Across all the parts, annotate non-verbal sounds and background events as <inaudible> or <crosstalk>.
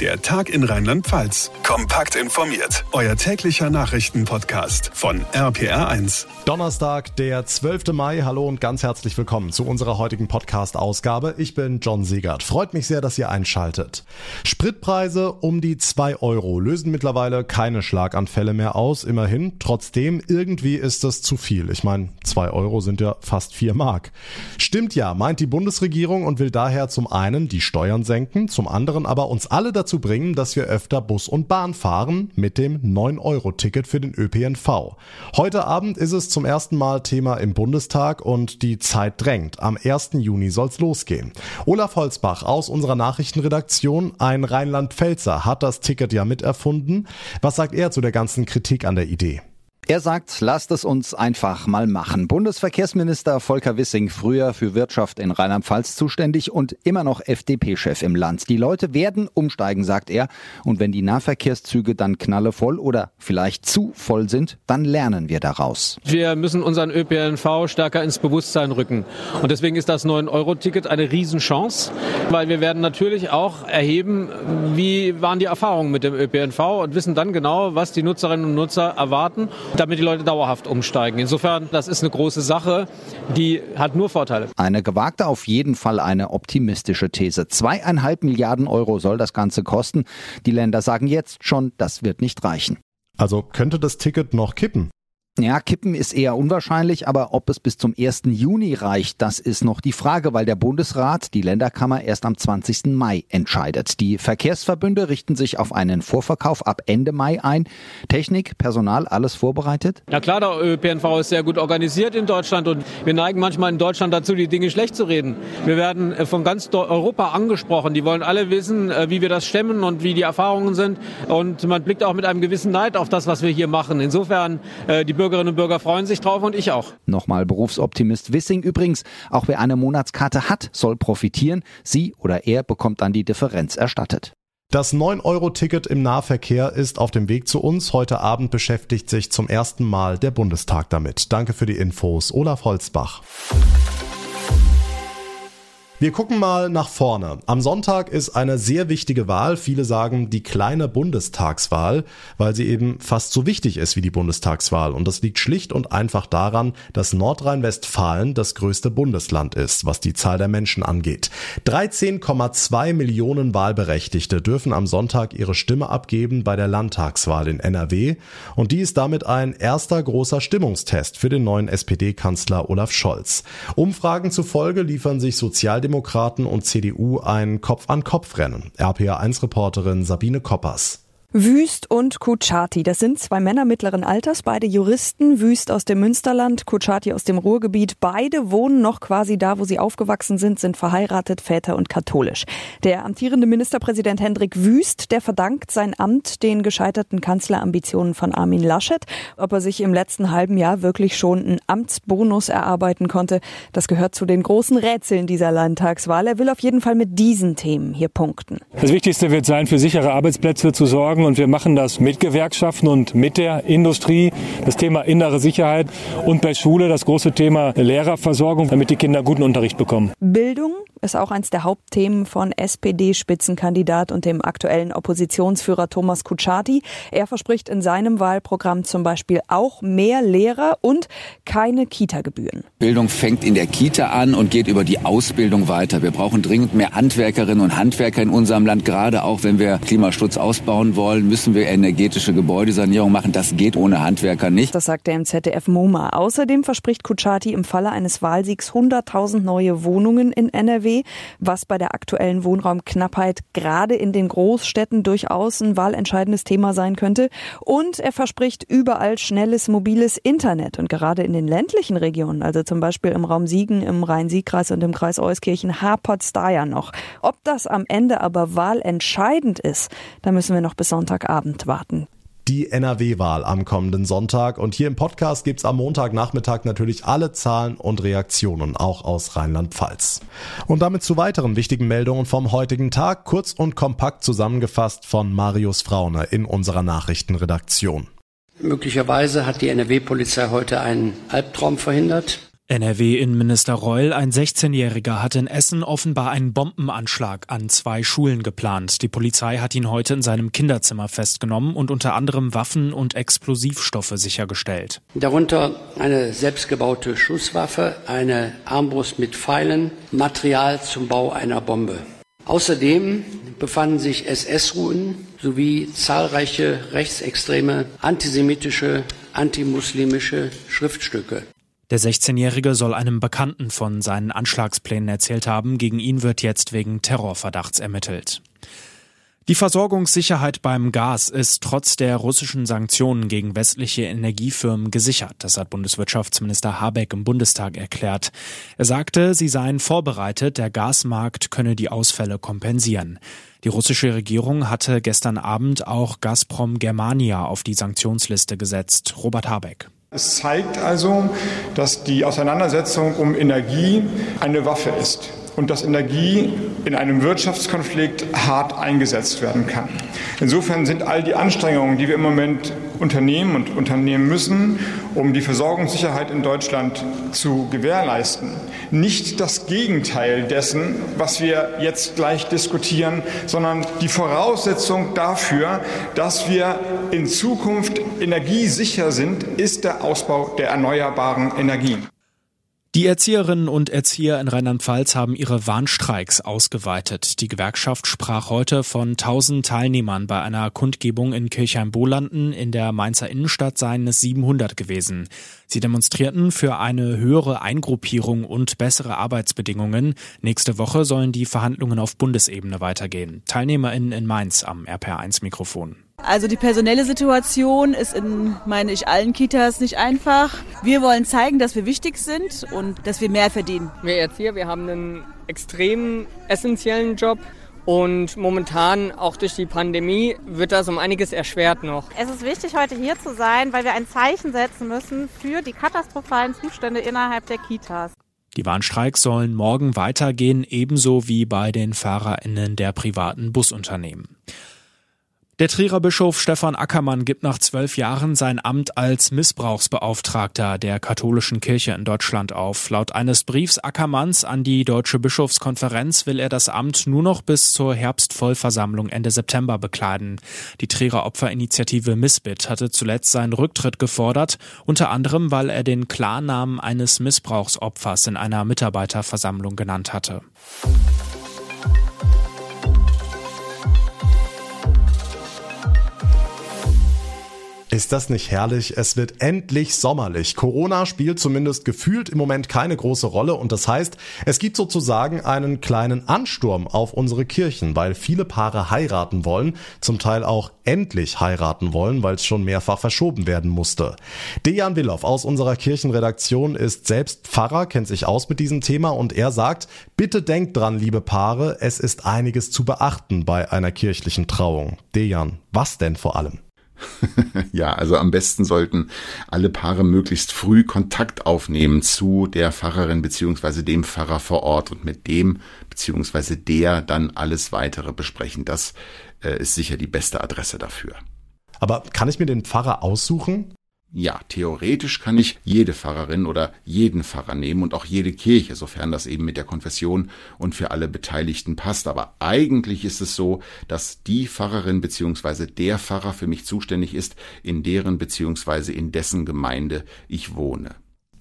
Der Tag in Rheinland-Pfalz. Kompakt informiert. Euer täglicher Nachrichtenpodcast von RPR1. Donnerstag, der 12. Mai. Hallo und ganz herzlich willkommen zu unserer heutigen Podcast-Ausgabe. Ich bin John Siegert. Freut mich sehr, dass ihr einschaltet. Spritpreise um die 2 Euro lösen mittlerweile keine Schlaganfälle mehr aus. Immerhin. Trotzdem, irgendwie ist das zu viel. Ich meine, 2 Euro sind ja fast 4 Mark. Stimmt ja, meint die Bundesregierung und will daher zum einen die Steuern senken, zum anderen aber uns alle dazu dazu bringen, dass wir öfter Bus und Bahn fahren mit dem 9-Euro-Ticket für den ÖPNV. Heute Abend ist es zum ersten Mal Thema im Bundestag und die Zeit drängt. Am 1. Juni soll's losgehen. Olaf Holzbach aus unserer Nachrichtenredaktion, ein Rheinland-Pfälzer, hat das Ticket ja miterfunden. Was sagt er zu der ganzen Kritik an der Idee? Er sagt, lasst es uns einfach mal machen. Bundesverkehrsminister Volker Wissing, früher für Wirtschaft in Rheinland-Pfalz zuständig und immer noch FDP-Chef im Land. Die Leute werden umsteigen, sagt er. Und wenn die Nahverkehrszüge dann knallevoll oder vielleicht zu voll sind, dann lernen wir daraus. Wir müssen unseren ÖPNV stärker ins Bewusstsein rücken. Und deswegen ist das 9-Euro-Ticket eine Riesenchance, weil wir werden natürlich auch erheben, wie waren die Erfahrungen mit dem ÖPNV und wissen dann genau, was die Nutzerinnen und Nutzer erwarten damit die Leute dauerhaft umsteigen. Insofern, das ist eine große Sache, die hat nur Vorteile. Eine gewagte, auf jeden Fall eine optimistische These. Zweieinhalb Milliarden Euro soll das Ganze kosten. Die Länder sagen jetzt schon, das wird nicht reichen. Also könnte das Ticket noch kippen? Ja, kippen ist eher unwahrscheinlich, aber ob es bis zum 1. Juni reicht, das ist noch die Frage, weil der Bundesrat die Länderkammer erst am 20. Mai entscheidet. Die Verkehrsverbünde richten sich auf einen Vorverkauf ab Ende Mai ein. Technik, Personal, alles vorbereitet? Ja klar, der ÖPNV ist sehr gut organisiert in Deutschland und wir neigen manchmal in Deutschland dazu, die Dinge schlecht zu reden. Wir werden äh, von ganz Europa angesprochen. Die wollen alle wissen, äh, wie wir das stemmen und wie die Erfahrungen sind. Und man blickt auch mit einem gewissen Neid auf das, was wir hier machen. Insofern, äh, die Bürgerinnen und Bürger freuen sich drauf und ich auch. Nochmal Berufsoptimist Wissing übrigens. Auch wer eine Monatskarte hat, soll profitieren. Sie oder er bekommt dann die Differenz erstattet. Das 9-Euro-Ticket im Nahverkehr ist auf dem Weg zu uns. Heute Abend beschäftigt sich zum ersten Mal der Bundestag damit. Danke für die Infos, Olaf Holzbach. Wir gucken mal nach vorne. Am Sonntag ist eine sehr wichtige Wahl. Viele sagen die kleine Bundestagswahl, weil sie eben fast so wichtig ist wie die Bundestagswahl. Und das liegt schlicht und einfach daran, dass Nordrhein-Westfalen das größte Bundesland ist, was die Zahl der Menschen angeht. 13,2 Millionen Wahlberechtigte dürfen am Sonntag ihre Stimme abgeben bei der Landtagswahl in NRW. Und die ist damit ein erster großer Stimmungstest für den neuen SPD-Kanzler Olaf Scholz. Umfragen zufolge liefern sich Sozial Sozialdemokraten und CDU ein Kopf-an-Kopf-Rennen. RPA1-Reporterin Sabine Koppers. Wüst und Kuchati, das sind zwei Männer mittleren Alters, beide Juristen, Wüst aus dem Münsterland, Kuchati aus dem Ruhrgebiet. Beide wohnen noch quasi da, wo sie aufgewachsen sind, sind verheiratet, Väter und katholisch. Der amtierende Ministerpräsident Hendrik Wüst, der verdankt sein Amt den gescheiterten Kanzlerambitionen von Armin Laschet. Ob er sich im letzten halben Jahr wirklich schon einen Amtsbonus erarbeiten konnte, das gehört zu den großen Rätseln dieser Landtagswahl. Er will auf jeden Fall mit diesen Themen hier punkten. Das Wichtigste wird sein, für sichere Arbeitsplätze zu sorgen und wir machen das mit Gewerkschaften und mit der Industrie. Das Thema innere Sicherheit und bei Schule das große Thema Lehrerversorgung, damit die Kinder guten Unterricht bekommen. Bildung ist auch eins der Hauptthemen von SPD-Spitzenkandidat und dem aktuellen Oppositionsführer Thomas Kutschaty. Er verspricht in seinem Wahlprogramm zum Beispiel auch mehr Lehrer und keine Kita-Gebühren. Bildung fängt in der Kita an und geht über die Ausbildung weiter. Wir brauchen dringend mehr Handwerkerinnen und Handwerker in unserem Land, gerade auch wenn wir Klimaschutz ausbauen wollen, müssen wir energetische Gebäudesanierung machen. Das geht ohne Handwerker nicht. Das sagt er im ZDF MoMA. Außerdem verspricht Kutschaty im Falle eines Wahlsiegs 100.000 neue Wohnungen in NRW was bei der aktuellen Wohnraumknappheit gerade in den Großstädten durchaus ein wahlentscheidendes Thema sein könnte. Und er verspricht überall schnelles mobiles Internet. Und gerade in den ländlichen Regionen, also zum Beispiel im Raum Siegen, im Rhein-Sieg-Kreis und im Kreis Euskirchen, hapert es da ja noch. Ob das am Ende aber wahlentscheidend ist, da müssen wir noch bis Sonntagabend warten die NRW-Wahl am kommenden Sonntag. Und hier im Podcast gibt's am Montagnachmittag natürlich alle Zahlen und Reaktionen, auch aus Rheinland-Pfalz. Und damit zu weiteren wichtigen Meldungen vom heutigen Tag, kurz und kompakt zusammengefasst von Marius Fraune in unserer Nachrichtenredaktion. Möglicherweise hat die NRW-Polizei heute einen Albtraum verhindert. NRW-Innenminister Reul, ein 16-Jähriger, hat in Essen offenbar einen Bombenanschlag an zwei Schulen geplant. Die Polizei hat ihn heute in seinem Kinderzimmer festgenommen und unter anderem Waffen und Explosivstoffe sichergestellt. Darunter eine selbstgebaute Schusswaffe, eine Armbrust mit Pfeilen, Material zum Bau einer Bombe. Außerdem befanden sich SS-Ruhen sowie zahlreiche rechtsextreme, antisemitische, antimuslimische Schriftstücke. Der 16-Jährige soll einem Bekannten von seinen Anschlagsplänen erzählt haben. Gegen ihn wird jetzt wegen Terrorverdachts ermittelt. Die Versorgungssicherheit beim Gas ist trotz der russischen Sanktionen gegen westliche Energiefirmen gesichert. Das hat Bundeswirtschaftsminister Habeck im Bundestag erklärt. Er sagte, sie seien vorbereitet, der Gasmarkt könne die Ausfälle kompensieren. Die russische Regierung hatte gestern Abend auch Gazprom Germania auf die Sanktionsliste gesetzt. Robert Habeck. Es zeigt also, dass die Auseinandersetzung um Energie eine Waffe ist und dass Energie in einem Wirtschaftskonflikt hart eingesetzt werden kann. Insofern sind all die Anstrengungen, die wir im Moment unternehmen und unternehmen müssen, um die Versorgungssicherheit in Deutschland zu gewährleisten, nicht das Gegenteil dessen, was wir jetzt gleich diskutieren, sondern die Voraussetzung dafür, dass wir in Zukunft energiesicher sind, ist der Ausbau der erneuerbaren Energien. Die Erzieherinnen und Erzieher in Rheinland-Pfalz haben ihre Warnstreiks ausgeweitet. Die Gewerkschaft sprach heute von 1000 Teilnehmern bei einer Kundgebung in Kirchheim-Bolanden. In der Mainzer Innenstadt seien es 700 gewesen. Sie demonstrierten für eine höhere Eingruppierung und bessere Arbeitsbedingungen. Nächste Woche sollen die Verhandlungen auf Bundesebene weitergehen. TeilnehmerInnen in Mainz am RPR1-Mikrofon. Also die personelle Situation ist in, meine ich, allen Kitas nicht einfach. Wir wollen zeigen, dass wir wichtig sind und dass wir mehr verdienen. Wir Erzieher, wir haben einen extrem essentiellen Job. Und momentan, auch durch die Pandemie, wird das um einiges erschwert noch. Es ist wichtig, heute hier zu sein, weil wir ein Zeichen setzen müssen für die katastrophalen Zustände innerhalb der Kitas. Die Warnstreiks sollen morgen weitergehen, ebenso wie bei den FahrerInnen der privaten Busunternehmen. Der Trierer Bischof Stefan Ackermann gibt nach zwölf Jahren sein Amt als Missbrauchsbeauftragter der katholischen Kirche in Deutschland auf. Laut eines Briefs Ackermanns an die Deutsche Bischofskonferenz will er das Amt nur noch bis zur Herbstvollversammlung Ende September bekleiden. Die Trierer Opferinitiative Missbit hatte zuletzt seinen Rücktritt gefordert, unter anderem, weil er den Klarnamen eines Missbrauchsopfers in einer Mitarbeiterversammlung genannt hatte. Ist das nicht herrlich? Es wird endlich sommerlich. Corona spielt zumindest gefühlt im Moment keine große Rolle und das heißt, es gibt sozusagen einen kleinen Ansturm auf unsere Kirchen, weil viele Paare heiraten wollen, zum Teil auch endlich heiraten wollen, weil es schon mehrfach verschoben werden musste. Dejan Willow aus unserer Kirchenredaktion ist selbst Pfarrer, kennt sich aus mit diesem Thema und er sagt, bitte denkt dran, liebe Paare, es ist einiges zu beachten bei einer kirchlichen Trauung. Dejan, was denn vor allem? <laughs> ja, also am besten sollten alle Paare möglichst früh Kontakt aufnehmen zu der Pfarrerin beziehungsweise dem Pfarrer vor Ort und mit dem beziehungsweise der dann alles weitere besprechen. Das äh, ist sicher die beste Adresse dafür. Aber kann ich mir den Pfarrer aussuchen? Ja, theoretisch kann ich jede Pfarrerin oder jeden Pfarrer nehmen und auch jede Kirche, sofern das eben mit der Konfession und für alle Beteiligten passt. Aber eigentlich ist es so, dass die Pfarrerin beziehungsweise der Pfarrer für mich zuständig ist, in deren beziehungsweise in dessen Gemeinde ich wohne.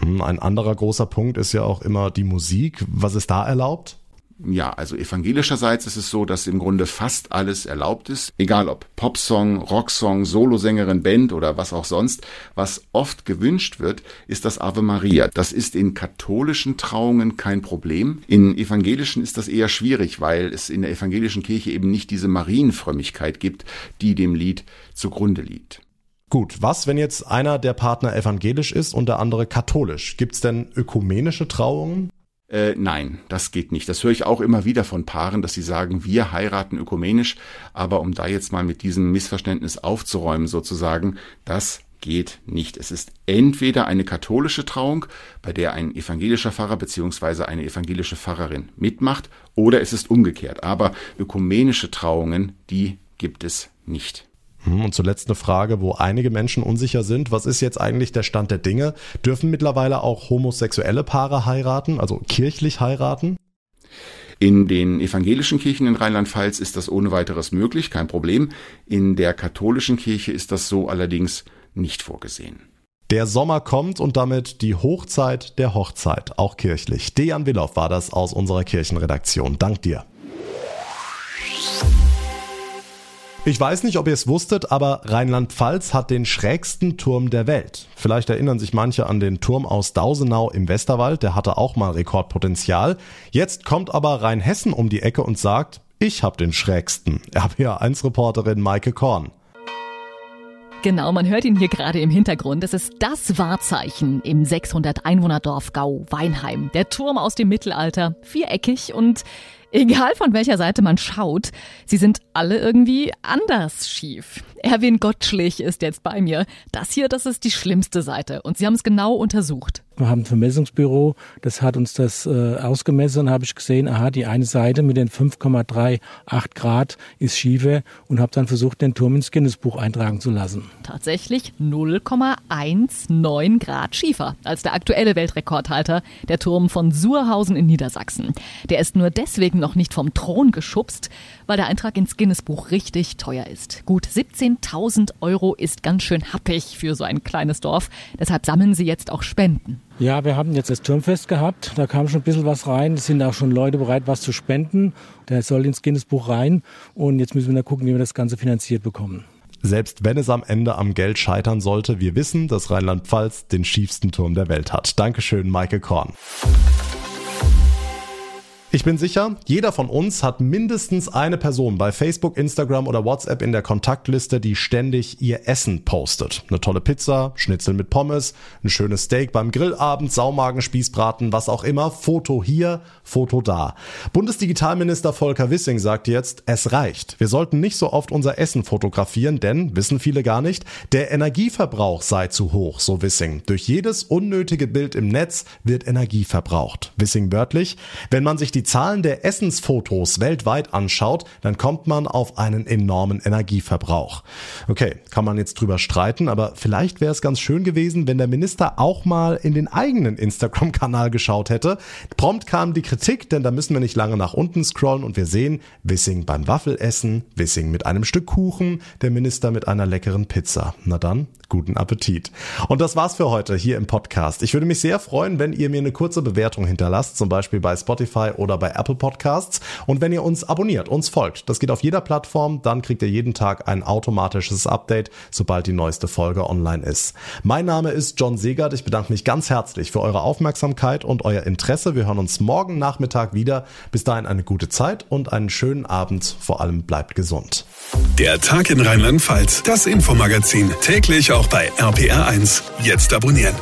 Hm, ein anderer großer Punkt ist ja auch immer die Musik. Was ist da erlaubt? Ja, also evangelischerseits ist es so, dass im Grunde fast alles erlaubt ist, egal ob Popsong, Rocksong, Solosängerin, Band oder was auch sonst. Was oft gewünscht wird, ist das Ave Maria. Das ist in katholischen Trauungen kein Problem. In evangelischen ist das eher schwierig, weil es in der evangelischen Kirche eben nicht diese Marienfrömmigkeit gibt, die dem Lied zugrunde liegt. Gut, was, wenn jetzt einer der Partner evangelisch ist und der andere katholisch? Gibt's denn ökumenische Trauungen? Äh, nein, das geht nicht. Das höre ich auch immer wieder von Paaren, dass sie sagen, wir heiraten ökumenisch. Aber um da jetzt mal mit diesem Missverständnis aufzuräumen sozusagen, das geht nicht. Es ist entweder eine katholische Trauung, bei der ein evangelischer Pfarrer beziehungsweise eine evangelische Pfarrerin mitmacht, oder es ist umgekehrt. Aber ökumenische Trauungen, die gibt es nicht. Hm, und zuletzt eine Frage, wo einige Menschen unsicher sind. Was ist jetzt eigentlich der Stand der Dinge? Dürfen mittlerweile auch homosexuelle Paare heiraten, also kirchlich heiraten? In den evangelischen Kirchen in Rheinland-Pfalz ist das ohne weiteres möglich, kein Problem. In der katholischen Kirche ist das so allerdings nicht vorgesehen. Der Sommer kommt und damit die Hochzeit der Hochzeit, auch kirchlich. Dejan Willow war das aus unserer Kirchenredaktion. Dank dir. Ich weiß nicht, ob ihr es wusstet, aber Rheinland-Pfalz hat den schrägsten Turm der Welt. Vielleicht erinnern sich manche an den Turm aus Dausenau im Westerwald, der hatte auch mal Rekordpotenzial. Jetzt kommt aber Rheinhessen um die Ecke und sagt, ich hab den schrägsten. RPA1-Reporterin Maike Korn. Genau, man hört ihn hier gerade im Hintergrund. Es ist das Wahrzeichen im 600 Einwohnerdorf Gau Weinheim. Der Turm aus dem Mittelalter, viereckig und Egal von welcher Seite man schaut, sie sind alle irgendwie anders schief. Erwin Gottschlich ist jetzt bei mir. Das hier, das ist die schlimmste Seite und sie haben es genau untersucht. Wir haben ein Vermessungsbüro, das hat uns das äh, ausgemessen und habe ich gesehen, aha, die eine Seite mit den 5,38 Grad ist schiefer und habe dann versucht, den Turm ins Guinness-Buch eintragen zu lassen. Tatsächlich 0,19 Grad schiefer als der aktuelle Weltrekordhalter, der Turm von Surhausen in Niedersachsen. Der ist nur deswegen noch nicht vom Thron geschubst, weil der Eintrag ins Guinness-Buch richtig teuer ist. Gut 17.000 Euro ist ganz schön happig für so ein kleines Dorf. Deshalb sammeln sie jetzt auch Spenden. Ja, wir haben jetzt das Turmfest gehabt. Da kam schon ein bisschen was rein. Es sind auch schon Leute bereit, was zu spenden. Der soll ins Guinness-Buch rein. Und jetzt müssen wir da gucken, wie wir das Ganze finanziert bekommen. Selbst wenn es am Ende am Geld scheitern sollte, wir wissen, dass Rheinland-Pfalz den schiefsten Turm der Welt hat. Dankeschön, Maike Korn. Ich bin sicher, jeder von uns hat mindestens eine Person bei Facebook, Instagram oder WhatsApp in der Kontaktliste, die ständig ihr Essen postet. Eine tolle Pizza, Schnitzel mit Pommes, ein schönes Steak beim Grillabend, Saumagen, Spießbraten, was auch immer. Foto hier, Foto da. Bundesdigitalminister Volker Wissing sagt jetzt, es reicht. Wir sollten nicht so oft unser Essen fotografieren, denn, wissen viele gar nicht, der Energieverbrauch sei zu hoch, so Wissing. Durch jedes unnötige Bild im Netz wird Energie verbraucht. Wissing wörtlich, wenn man sich die die Zahlen der Essensfotos weltweit anschaut, dann kommt man auf einen enormen Energieverbrauch. Okay, kann man jetzt drüber streiten, aber vielleicht wäre es ganz schön gewesen, wenn der Minister auch mal in den eigenen Instagram-Kanal geschaut hätte. Prompt kam die Kritik, denn da müssen wir nicht lange nach unten scrollen und wir sehen Wissing beim Waffelessen, Wissing mit einem Stück Kuchen, der Minister mit einer leckeren Pizza. Na dann, guten Appetit. Und das war's für heute hier im Podcast. Ich würde mich sehr freuen, wenn ihr mir eine kurze Bewertung hinterlasst, zum Beispiel bei Spotify oder bei Apple Podcasts. Und wenn ihr uns abonniert, uns folgt, das geht auf jeder Plattform, dann kriegt ihr jeden Tag ein automatisches Update, sobald die neueste Folge online ist. Mein Name ist John Segert. Ich bedanke mich ganz herzlich für eure Aufmerksamkeit und euer Interesse. Wir hören uns morgen Nachmittag wieder. Bis dahin eine gute Zeit und einen schönen Abend. Vor allem bleibt gesund. Der Tag in Rheinland-Pfalz, das Infomagazin, täglich auch bei RPR1. Jetzt abonnieren.